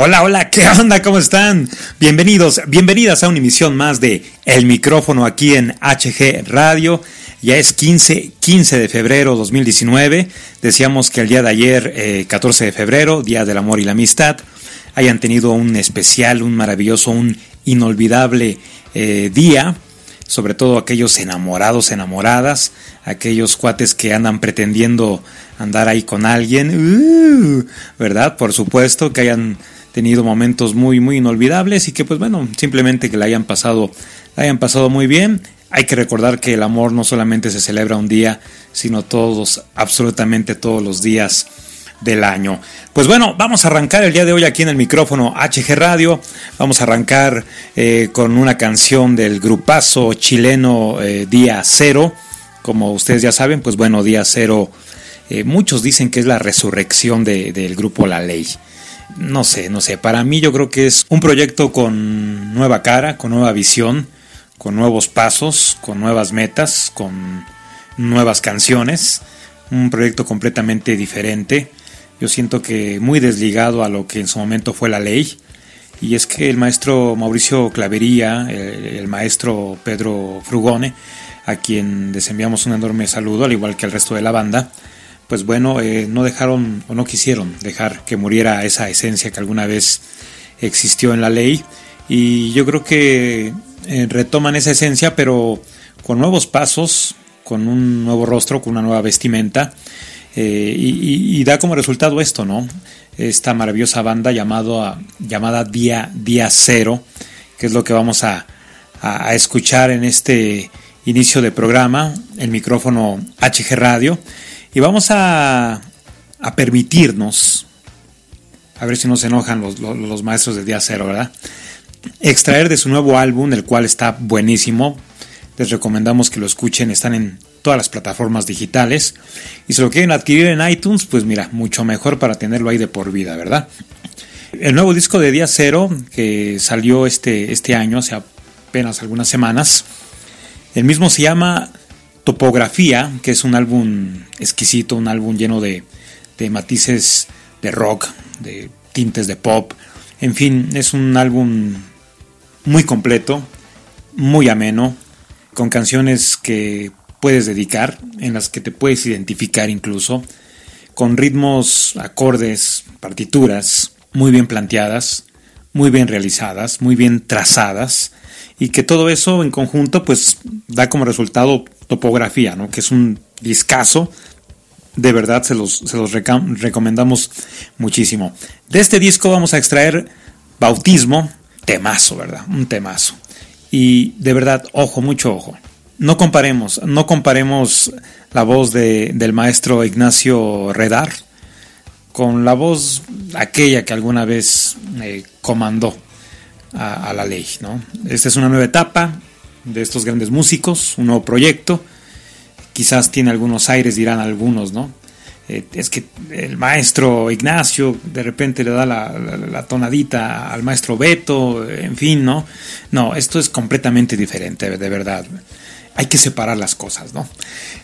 Hola, hola, ¿qué onda? ¿Cómo están? Bienvenidos, bienvenidas a una emisión más de El micrófono aquí en HG Radio. Ya es 15, 15 de febrero 2019. Decíamos que el día de ayer, 14 eh, de febrero, Día del Amor y la Amistad, hayan tenido un especial, un maravilloso, un inolvidable eh, día. Sobre todo aquellos enamorados, enamoradas, aquellos cuates que andan pretendiendo andar ahí con alguien, uh, ¿verdad? Por supuesto que hayan tenido momentos muy, muy inolvidables y que pues bueno, simplemente que la hayan pasado, la hayan pasado muy bien. Hay que recordar que el amor no solamente se celebra un día, sino todos, absolutamente todos los días del año. Pues bueno, vamos a arrancar el día de hoy aquí en el micrófono HG Radio. Vamos a arrancar eh, con una canción del grupazo chileno eh, Día Cero. Como ustedes ya saben, pues bueno, Día Cero, eh, muchos dicen que es la resurrección del grupo La Ley no sé, no sé, para mí yo creo que es un proyecto con nueva cara, con nueva visión, con nuevos pasos, con nuevas metas, con nuevas canciones, un proyecto completamente diferente. Yo siento que muy desligado a lo que en su momento fue la ley. Y es que el maestro Mauricio Clavería, el, maestro Pedro Frugone, a quien les enviamos un enorme saludo, al igual que al resto de la banda, pues bueno, eh, no dejaron o no quisieron dejar que muriera esa esencia que alguna vez existió en la ley. Y yo creo que eh, retoman esa esencia, pero con nuevos pasos, con un nuevo rostro, con una nueva vestimenta. Eh, y, da como resultado esto, ¿no? Esta maravillosa banda llamado llamada Día, Día Cero, que es lo que vamos a, a escuchar en este inicio de programa, el micrófono HG Radio. Y vamos a, a permitirnos, a ver si no se enojan los, maestros de Día Cero, ¿verdad? Extraer de su nuevo álbum, el cual está buenísimo. Les recomendamos que lo escuchen, están en todas las plataformas digitales. Y si lo quieren adquirir en iTunes, pues mira, mucho mejor para tenerlo ahí de por vida, ¿verdad? El nuevo disco de Día Cero, que salió este, este año, hace apenas algunas semanas, el mismo se llama Topografía, que es un álbum exquisito, un álbum lleno de, matices de rock, de tintes de pop. En fin, es un álbum muy completo, muy ameno, con canciones que puedes dedicar, en las que te puedes identificar incluso, con ritmos, acordes, partituras muy bien planteadas, muy bien realizadas, muy bien trazadas, y que todo eso en conjunto pues da como resultado topografía, ¿no? que es un discazo. De verdad se los, se los recomendamos muchísimo. De este disco vamos a extraer Bautismo, temazo, ¿verdad? Un temazo. Y de verdad, ojo, mucho ojo. No comparemos, no comparemos la voz de, del maestro Ignacio Redar con la voz aquella que alguna vez eh, comandó a, la ley. ¿no? Esta es una nueva etapa, de estos grandes músicos, un nuevo proyecto. Quizás tiene algunos aires, dirán algunos, ¿no? Eh, es que el maestro Ignacio de repente le da la, tonadita al maestro Beto, en fin, ¿no? No, esto es completamente diferente, de verdad. Hay que separar las cosas, ¿no?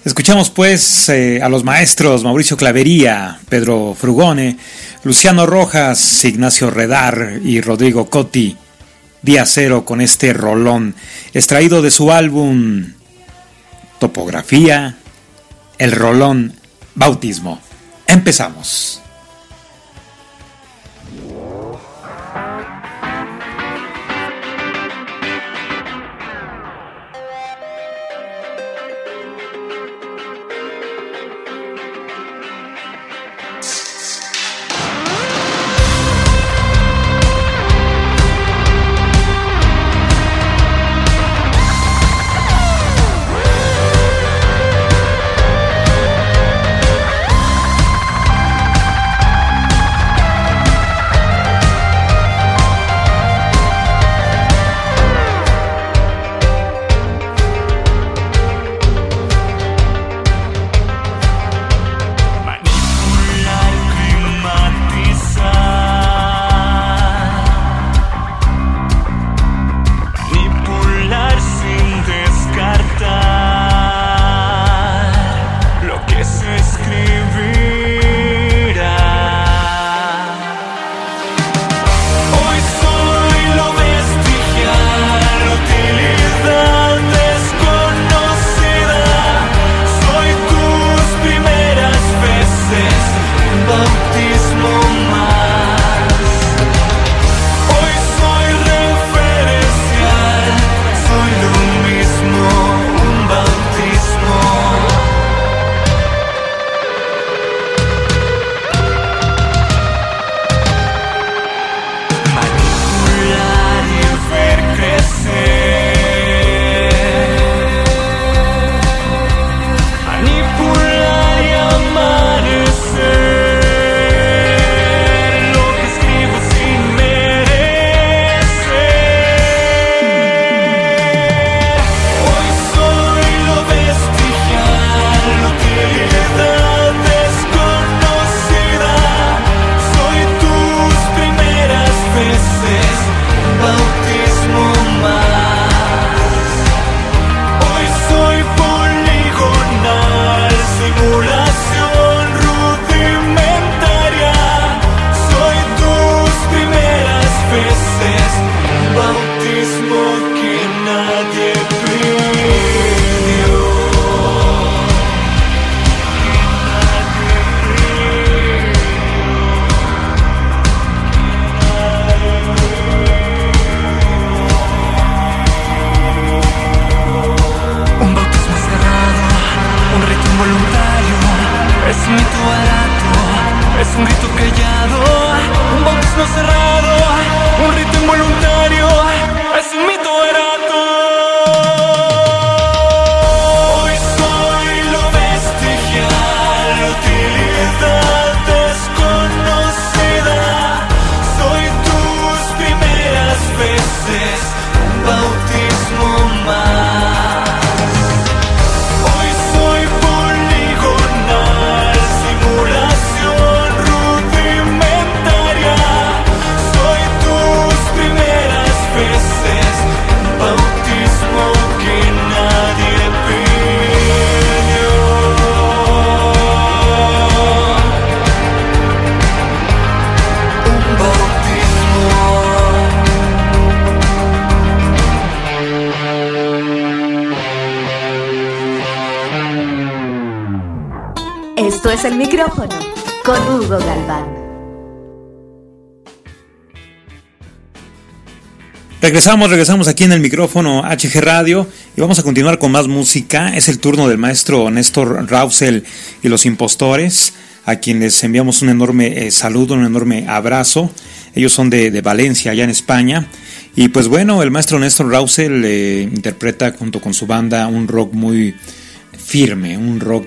Escuchamos pues eh, a los maestros Mauricio Clavería, Pedro Frugone, Luciano Rojas, Ignacio Redar y Rodrigo Cotti, Día Cero con este rolón, extraído de su álbum Topografía, el rolón Bautismo. Empezamos. El micrófono con Hugo Galván. Regresamos, regresamos aquí en el micrófono HG Radio y vamos a continuar con más música. Es el turno del maestro Néstor Rausel y los impostores, a quienes enviamos un enorme eh, saludo, un enorme abrazo. Ellos son de, Valencia, allá en España. Y pues bueno, el maestro Néstor Rausel eh, interpreta junto con su banda un rock muy firme, un rock,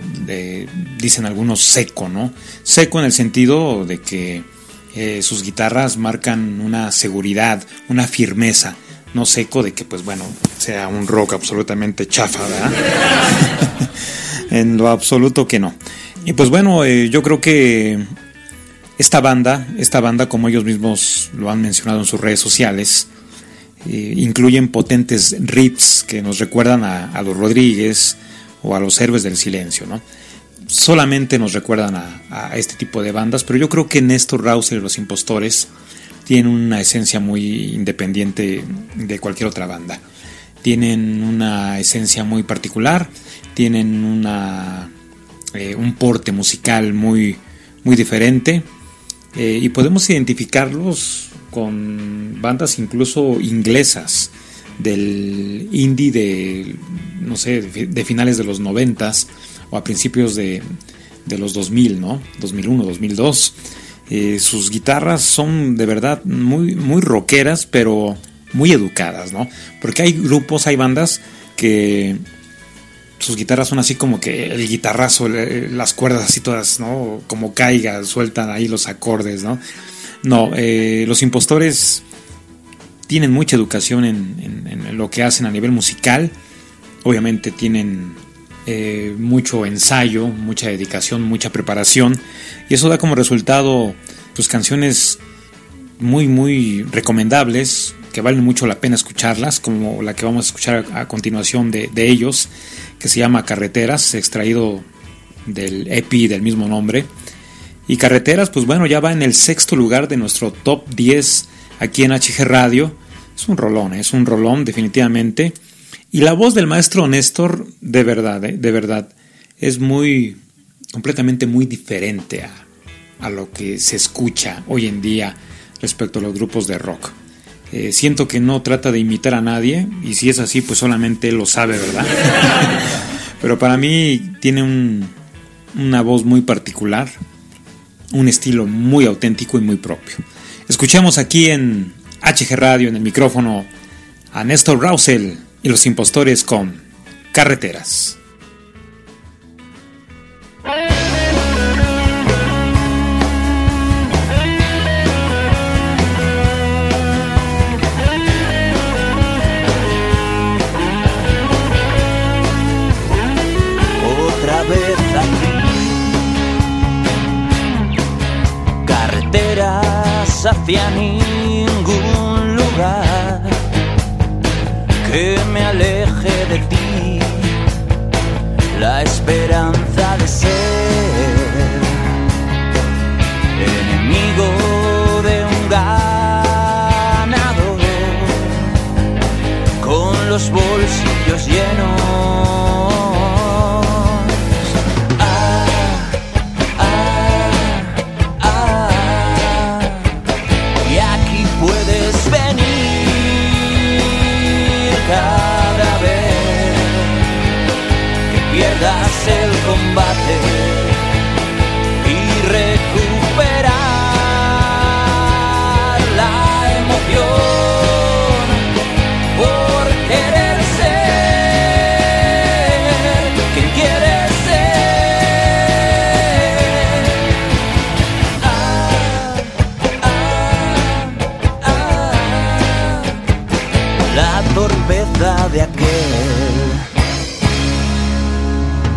dicen algunos, seco, ¿no? Seco en el sentido de que eh, sus guitarras marcan una seguridad, una firmeza, no seco de que pues bueno, sea un rock absolutamente chafa, ¿verdad? en lo absoluto que no. Y pues bueno, eh, yo creo que esta banda, esta banda como ellos mismos lo han mencionado en sus redes sociales, eh, incluyen potentes riffs que nos recuerdan a, los Rodríguez o a los héroes del silencio, ¿no? Solamente nos recuerdan a, este tipo de bandas, pero yo creo que Néstor Rauser y los impostores tienen una esencia muy independiente de cualquier otra banda. Tienen una esencia muy particular, tienen una, eh, un porte musical muy, muy diferente eh, y podemos identificarlos con bandas incluso inglesas del indie de, no sé, de finales de los noventas o a principios de, de los 2000, ¿no? 2001, 2002. Eh, sus guitarras son de verdad muy, muy rockeras, pero muy educadas, ¿no? Porque hay grupos, hay bandas que sus guitarras son así como que el guitarrazo, las cuerdas así todas, ¿no? Como caiga, sueltan ahí los acordes, ¿no? No, eh, los impostores tienen mucha educación en, lo que hacen a nivel musical. Obviamente tienen eh, mucho ensayo, mucha dedicación, mucha preparación. Y eso da como resultado pues canciones muy, muy recomendables, que valen mucho la pena escucharlas, como la que vamos a escuchar a, continuación de, de, ellos, que se llama Carreteras, extraído del EP del mismo nombre. Y Carreteras, pues bueno, ya va en el sexto lugar de nuestro top 10 aquí en HG Radio. Es un rolón, ¿eh? es un rolón definitivamente. Y la voz del maestro Néstor, de verdad, ¿eh? de verdad, es muy, completamente muy diferente a, a, lo que se escucha hoy en día respecto a los grupos de rock. Eh, siento que no trata de imitar a nadie, y si es así, pues solamente él lo sabe, ¿verdad? Pero para mí tiene un, una voz muy particular, un estilo muy auténtico y muy propio. Escuchamos aquí en HG Radio, en el micrófono, a Néstor Rausel y los impostores con Carreteras. Hacia ningún lugar que me aleje de ti. La esperanza de ser enemigo de un ganador con los bolsillos llenos.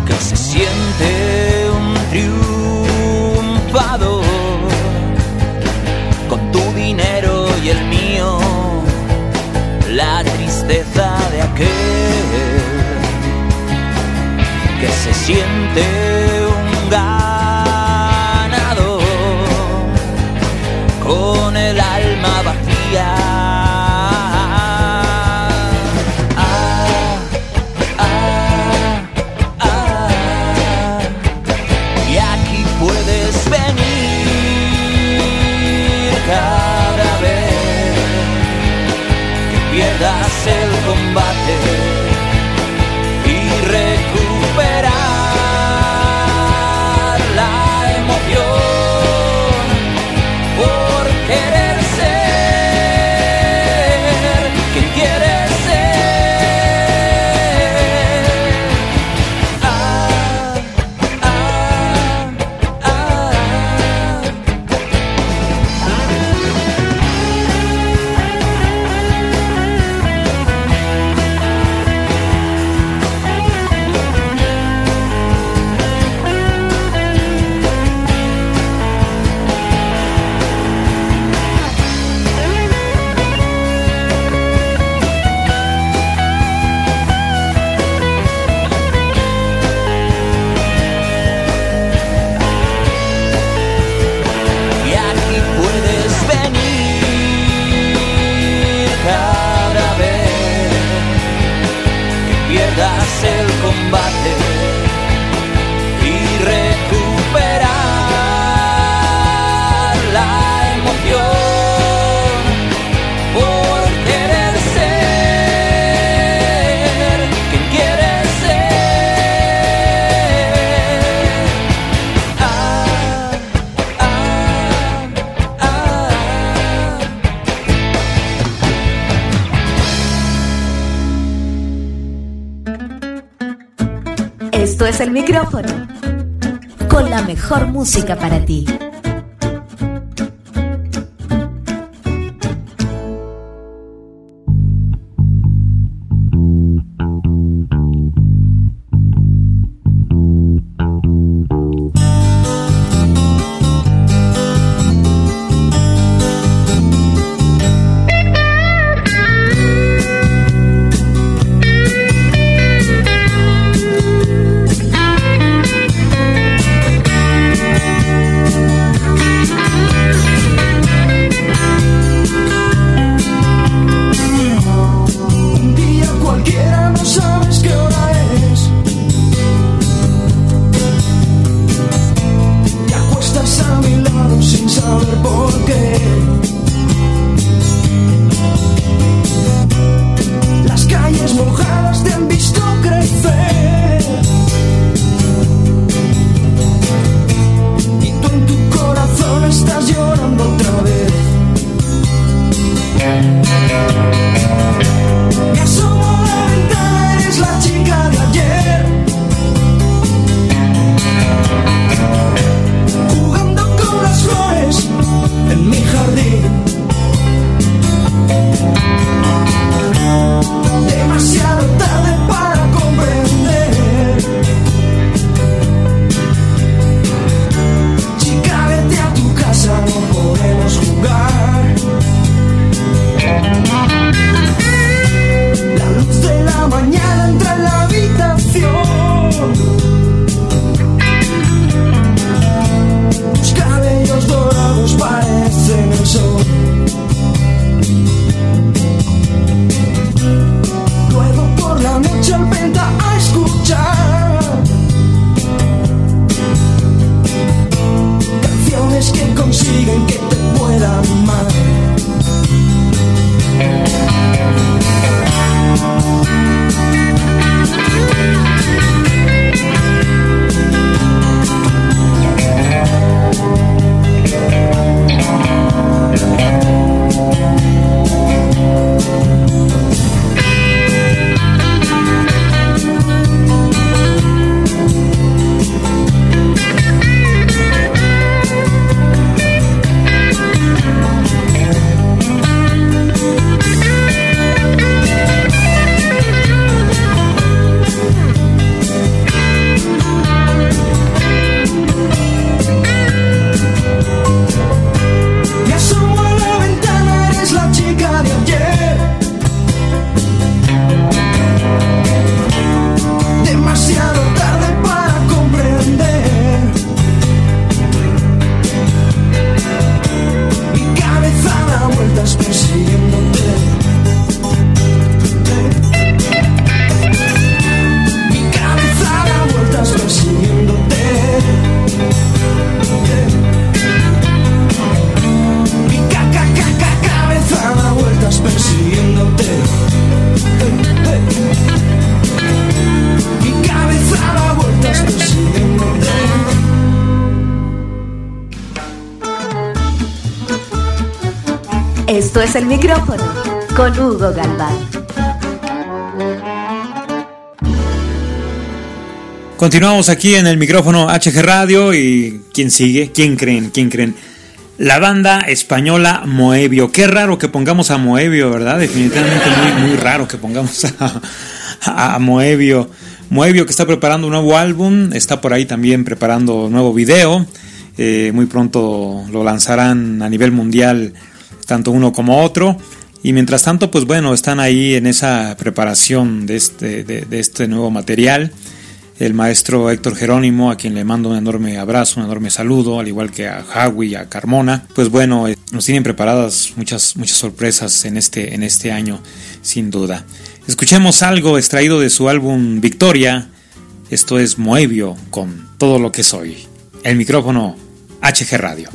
que se siente un triunfador con tu dinero y el mío, la tristeza de aquel que se siente el micrófono. Con la mejor música para ti. Es el micrófono con Hugo Galván. Continuamos aquí en el micrófono HG Radio y ¿quién sigue? ¿Quién creen? ¿Quién creen? La banda española Moebio. Qué raro que pongamos a Moebio, ¿verdad? Definitivamente muy, raro que pongamos a, a Moebio. Moebio que está preparando un nuevo álbum, está por ahí también preparando un nuevo video. Eh, muy pronto lo lanzarán a nivel mundial tanto uno como otro. Y mientras tanto, pues bueno, están ahí en esa preparación de este, de, este nuevo material. El maestro Héctor Jerónimo, a quien le mando un enorme abrazo, un enorme saludo, al igual que a Jawi y a Carmona. Pues bueno, eh, nos tienen preparadas muchas, muchas sorpresas en este, en este año, sin duda. Escuchemos algo extraído de su álbum Victoria. Esto es Moebio con todo lo que soy. El micrófono HG Radio.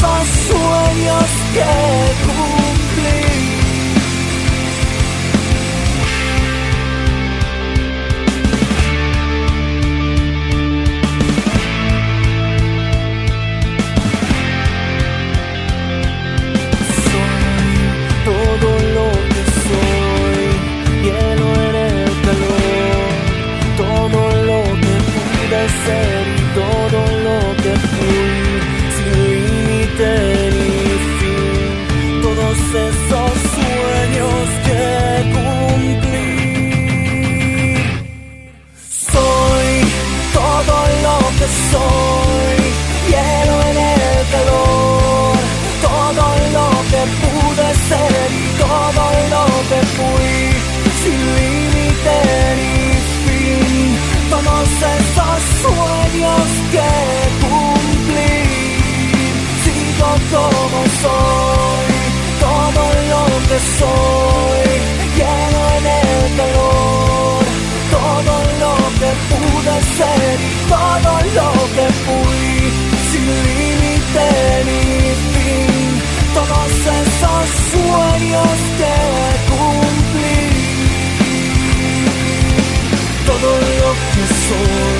esos sueños que esos sueños que cumplir. Soy todo lo que soy, hielo en el calor, todo lo que pude ser y todo lo que fui, sin límite ni fin, todos esos sueños que cumplir, sigo como soy. sueños que cumplí, todo lo que soy.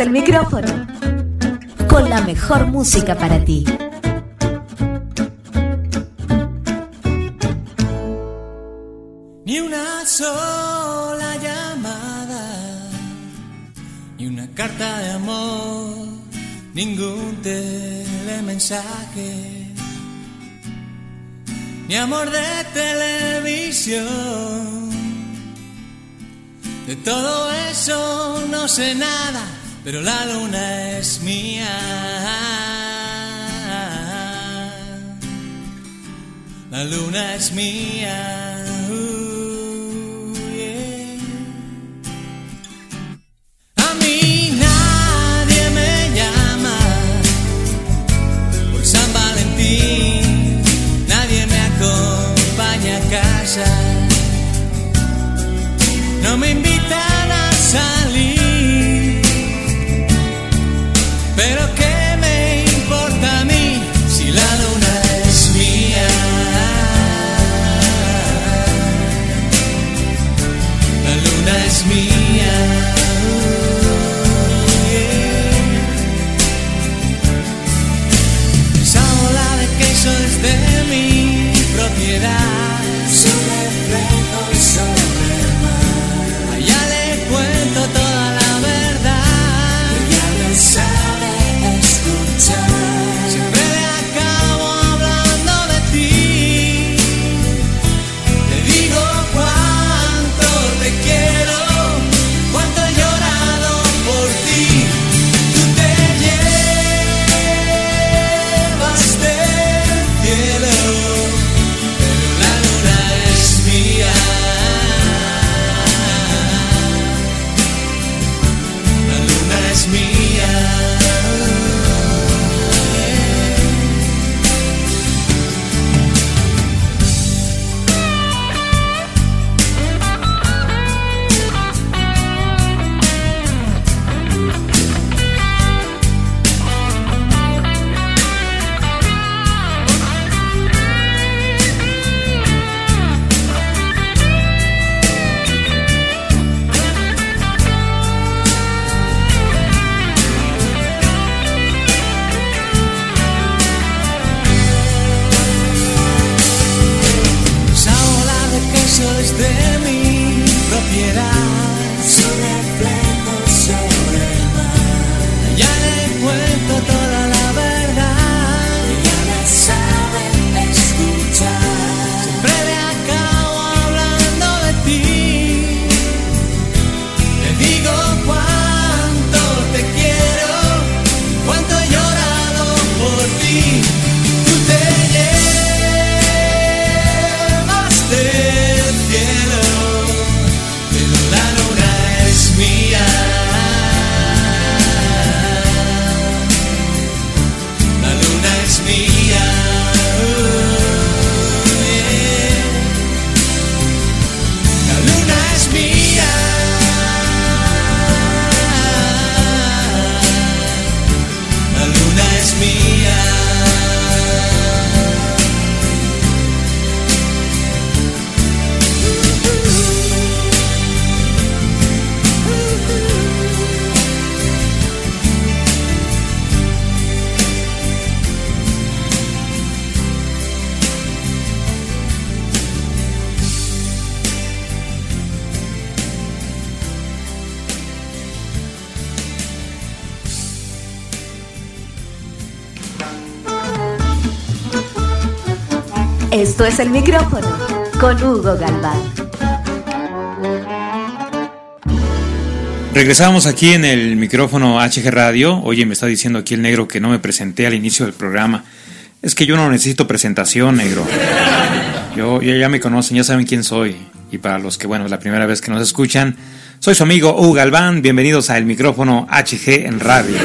el micrófono con la mejor música para ti. Ni una sola llamada, ni una carta de amor, ningún telemensaje, ni amor de televisión. De todo eso no sé nada pero la luna es mía. La luna es mía. me. Es el micrófono con Hugo Galván. Regresamos aquí en el micrófono HG Radio. Oye, me está diciendo aquí el negro que no me presenté al inicio del programa. Es que yo no necesito presentación, negro. Yo, ya me conocen, ya saben quién soy. Y para los que, bueno, es la primera vez que nos escuchan, soy su amigo Hugo Galván. Bienvenidos al micrófono HG en Radio.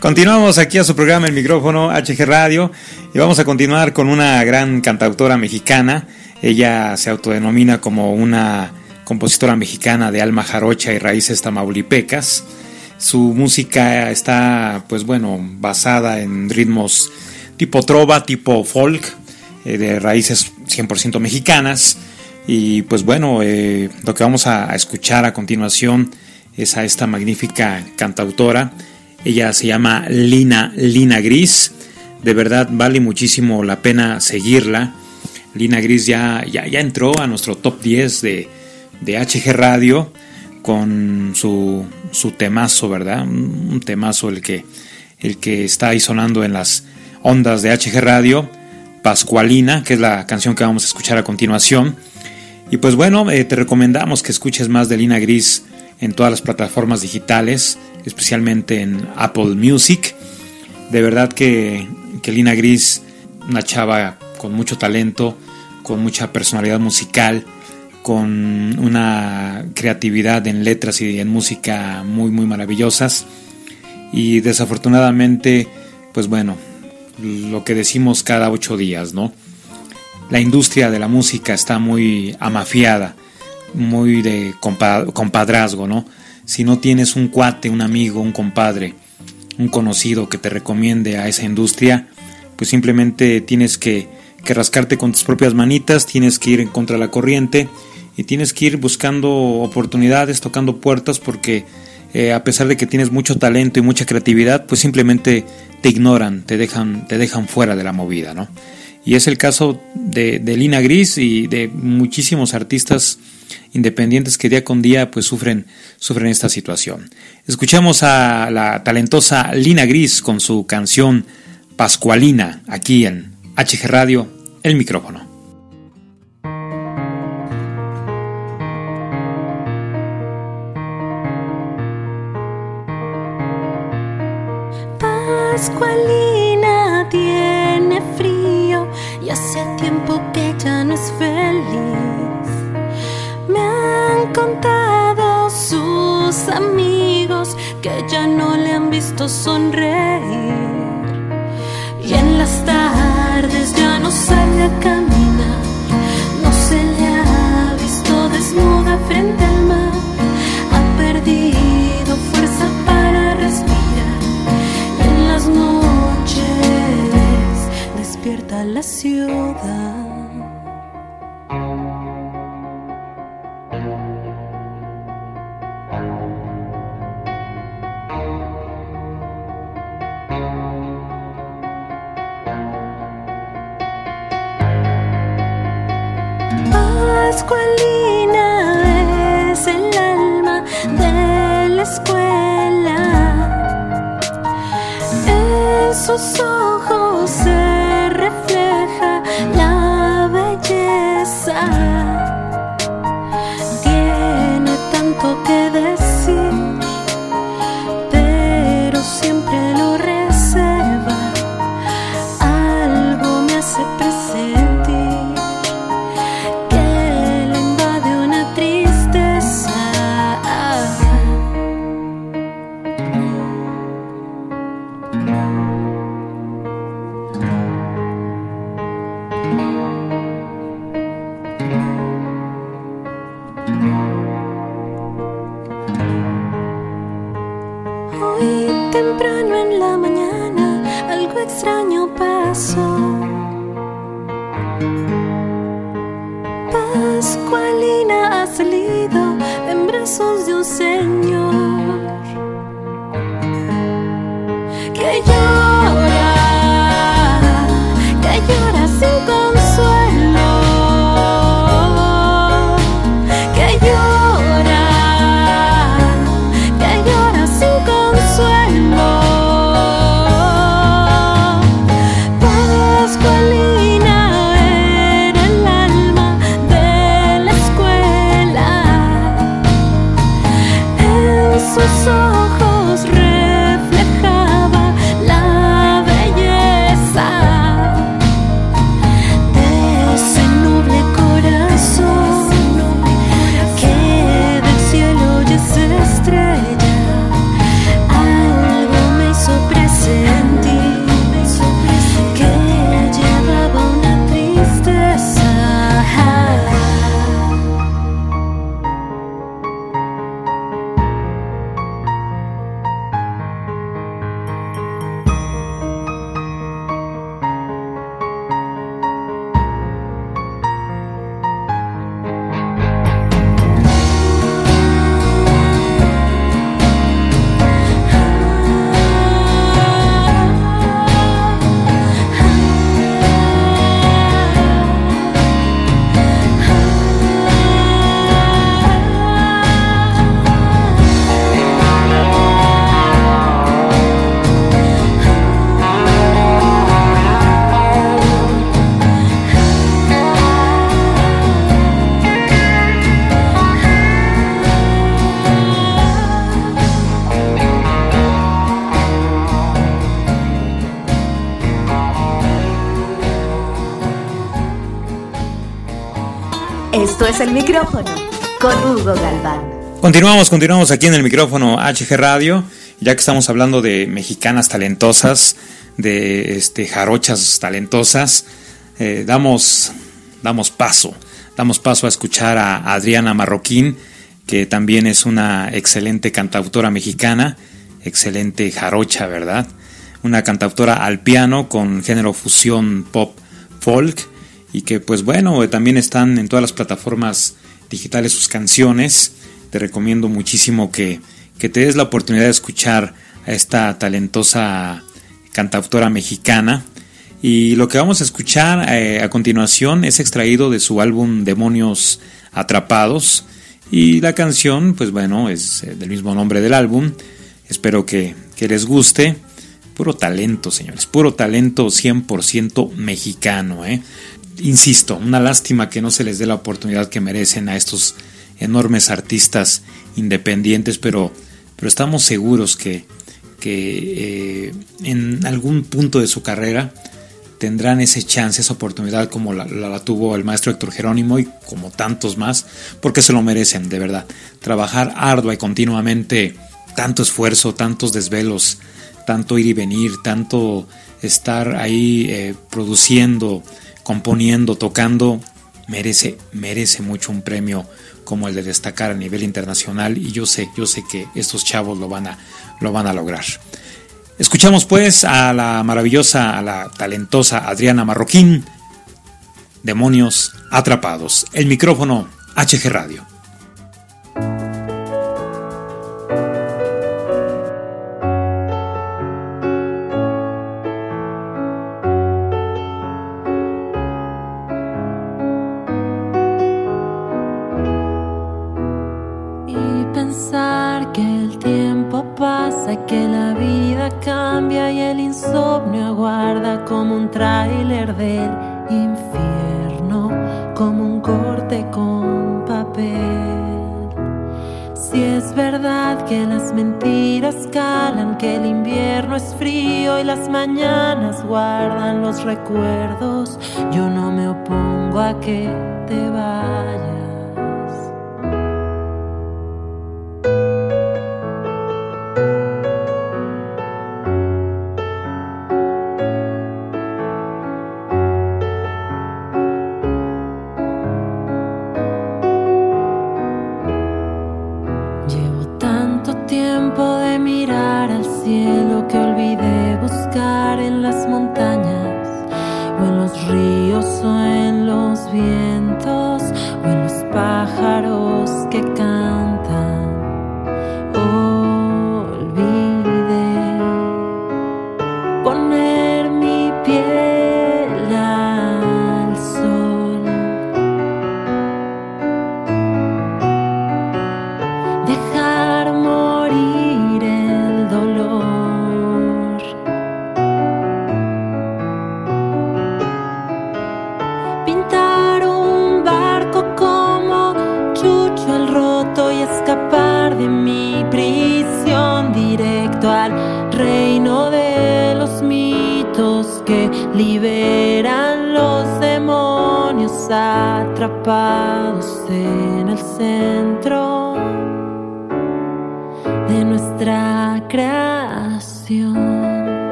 Continuamos aquí a su programa El micrófono HG Radio y vamos a continuar con una gran cantautora mexicana. Ella se autodenomina como una compositora mexicana de alma jarocha y raíces tamaulipecas. Su música está, pues bueno, basada en ritmos tipo trova, tipo folk, eh, de raíces 100% mexicanas. Y pues bueno, eh, lo que vamos a, escuchar a continuación es a esta magnífica cantautora. Ella se llama Lina, Lina Gris. De verdad vale muchísimo la pena seguirla. Lina Gris ya, ya, ya entró a nuestro top 10 de, de HG Radio con su, su temazo, ¿verdad? Un temazo el que, el que está ahí sonando en las ondas de HG Radio, Pascualina, que es la canción que vamos a escuchar a continuación. Y pues bueno, eh, te recomendamos que escuches más de Lina Gris en todas las plataformas digitales, especialmente en Apple Music. De verdad que, que Lina Gris, una chava con mucho talento, con mucha personalidad musical, con una creatividad en letras y en música muy muy maravillosas. Y desafortunadamente pues bueno lo que decimos cada ocho días no la industria de la música está muy amafiada muy de compadrazgo no si no tienes un cuate un amigo un compadre un conocido que te recomiende a esa industria pues simplemente tienes que, que rascarte con tus propias manitas tienes que ir en contra de la corriente y tienes que ir buscando oportunidades, tocando puertas porque eh, a pesar de que tienes mucho talento y mucha creatividad, pues simplemente te ignoran, te dejan, te dejan fuera de la movida, ¿no? Y es el caso de, Lina Gris y de muchísimos artistas independientes que día con día pues sufren, sufren esta situación. Escuchamos a la talentosa Lina Gris con su canción Pascualina aquí en HG Radio, el micrófono. Pascualina tiene frío y hace tiempo que ya no es feliz. Contado sus amigos que ya no le han visto sonreír. Y en las tardes ya no sale a caminar, no se le ha visto desnuda frente a la ciudad. El micrófono con Hugo Galván. Continuamos, continuamos aquí en el micrófono HG Radio, ya que estamos hablando de mexicanas talentosas, de este, jarochas talentosas, eh, damos, damos paso, damos paso a escuchar a Adriana Marroquín, que también es una excelente cantautora mexicana, excelente jarocha, ¿verdad? Una cantautora al piano con género fusión pop folk y que pues bueno, también están en todas las plataformas digitales sus canciones. Te recomiendo muchísimo que, que te des la oportunidad de escuchar a esta talentosa cantautora mexicana. Y lo que vamos a escuchar eh, a continuación es extraído de su álbum Demonios Atrapados. Y la canción, pues bueno, es eh, del mismo nombre del álbum. Espero que, que les guste. Puro talento, señores. Puro talento 100% mexicano. ¿eh? Insisto, una lástima que no se les dé la oportunidad que merecen a estos enormes artistas independientes, pero, pero estamos seguros que, que eh, en algún punto de su carrera tendrán ese chance, esa oportunidad como la, tuvo el maestro Héctor Jerónimo y como tantos más, porque se lo merecen, de verdad. Trabajar ardua y continuamente, tanto esfuerzo, tantos desvelos, tanto ir y venir, tanto estar ahí eh, produciendo, componiendo, tocando, merece, merece mucho un premio como el de destacar a nivel internacional y yo sé, yo sé que estos chavos lo van a, lo van a lograr. Escuchamos pues a la maravillosa, a la talentosa Adriana Marroquín, Demonios Atrapados, el micrófono HG Radio. Mentiras calan, que el invierno es frío y las mañanas guardan los recuerdos, yo no me opongo a que te vayas. Ríos o en los vientos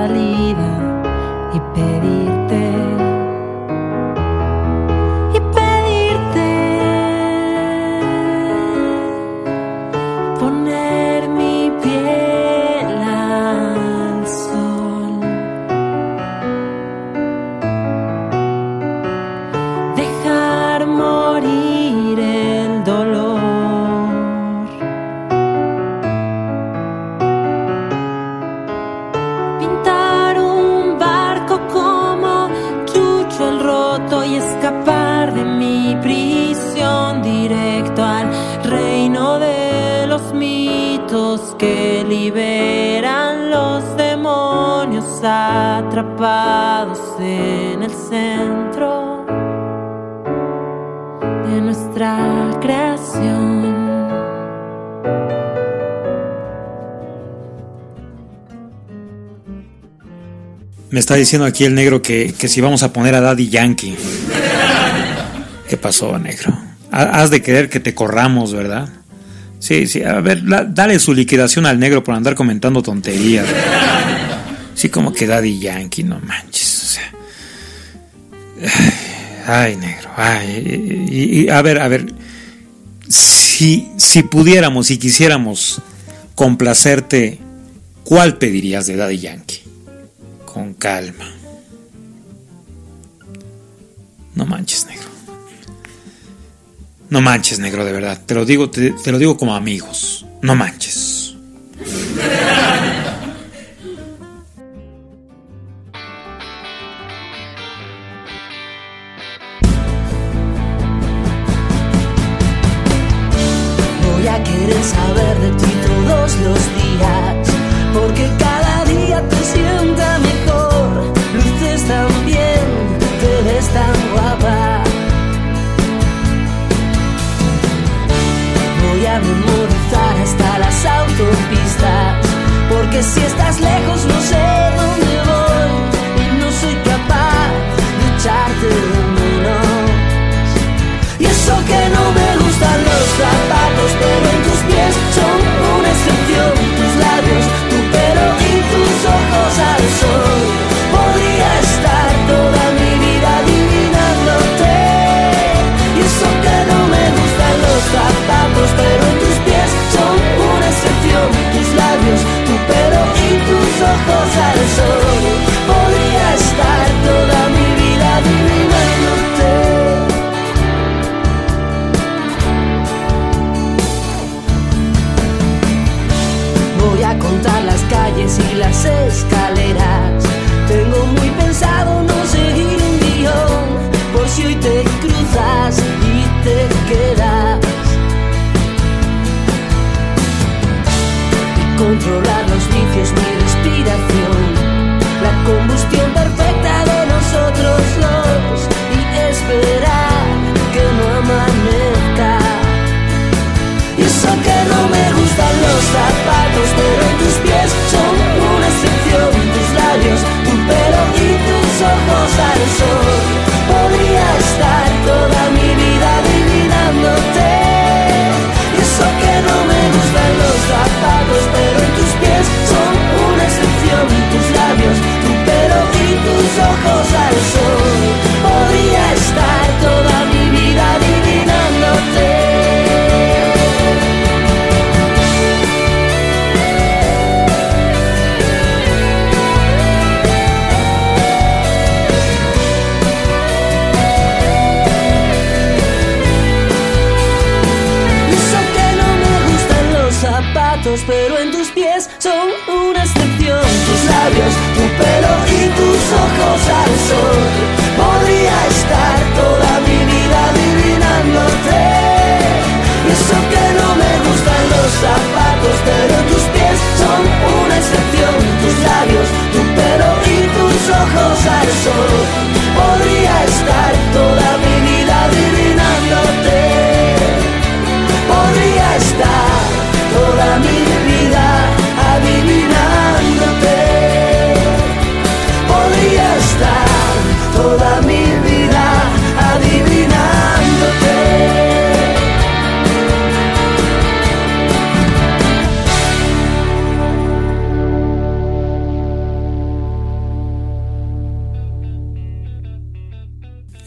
salida está diciendo aquí el negro que, que si vamos a poner a Daddy Yankee. ¿Qué pasó, negro? Ha- Has de querer que te corramos, ¿verdad? Sí, sí, a ver, dale su liquidación al negro por andar comentando tonterías. Sí, como que Daddy Yankee, no manches. o sea. Ay, negro, ay. Y, y- a ver, a ver. Si, si pudiéramos, si quisiéramos complacerte, ¿cuál pedirías de Daddy Yankee? Calma. No manches, negro. No manches, negro, de verdad. Te lo digo, te lo digo como amigos. No manches.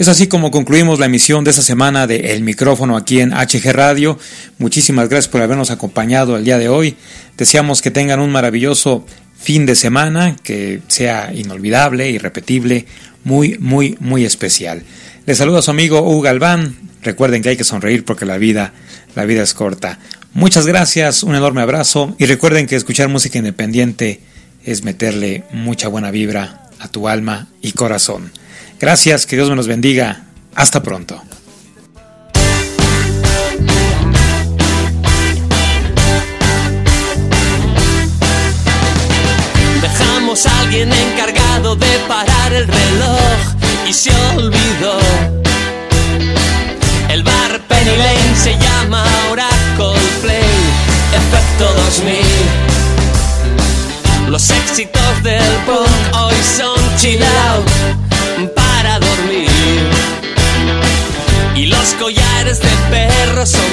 Es así como concluimos la emisión de esta semana de El Micrófono aquí en HG Radio. Muchísimas gracias por habernos acompañado el día de hoy. Deseamos que tengan un maravilloso fin de semana, que sea inolvidable, irrepetible, muy, muy, muy especial. Les saluda su amigo Hugo Galván. Recuerden que hay que sonreír porque la vida, la vida es corta. Muchas gracias, un enorme abrazo y recuerden que escuchar música independiente es meterle mucha buena vibra a tu alma y corazón. Gracias, que Dios me los bendiga. Hasta pronto. Dejamos a alguien encargado de parar el reloj y se olvidó. El bar Penny Lane se llama ahora Coldplay, efecto 2000. Los éxitos del punk hoy son chill y los collares de perro son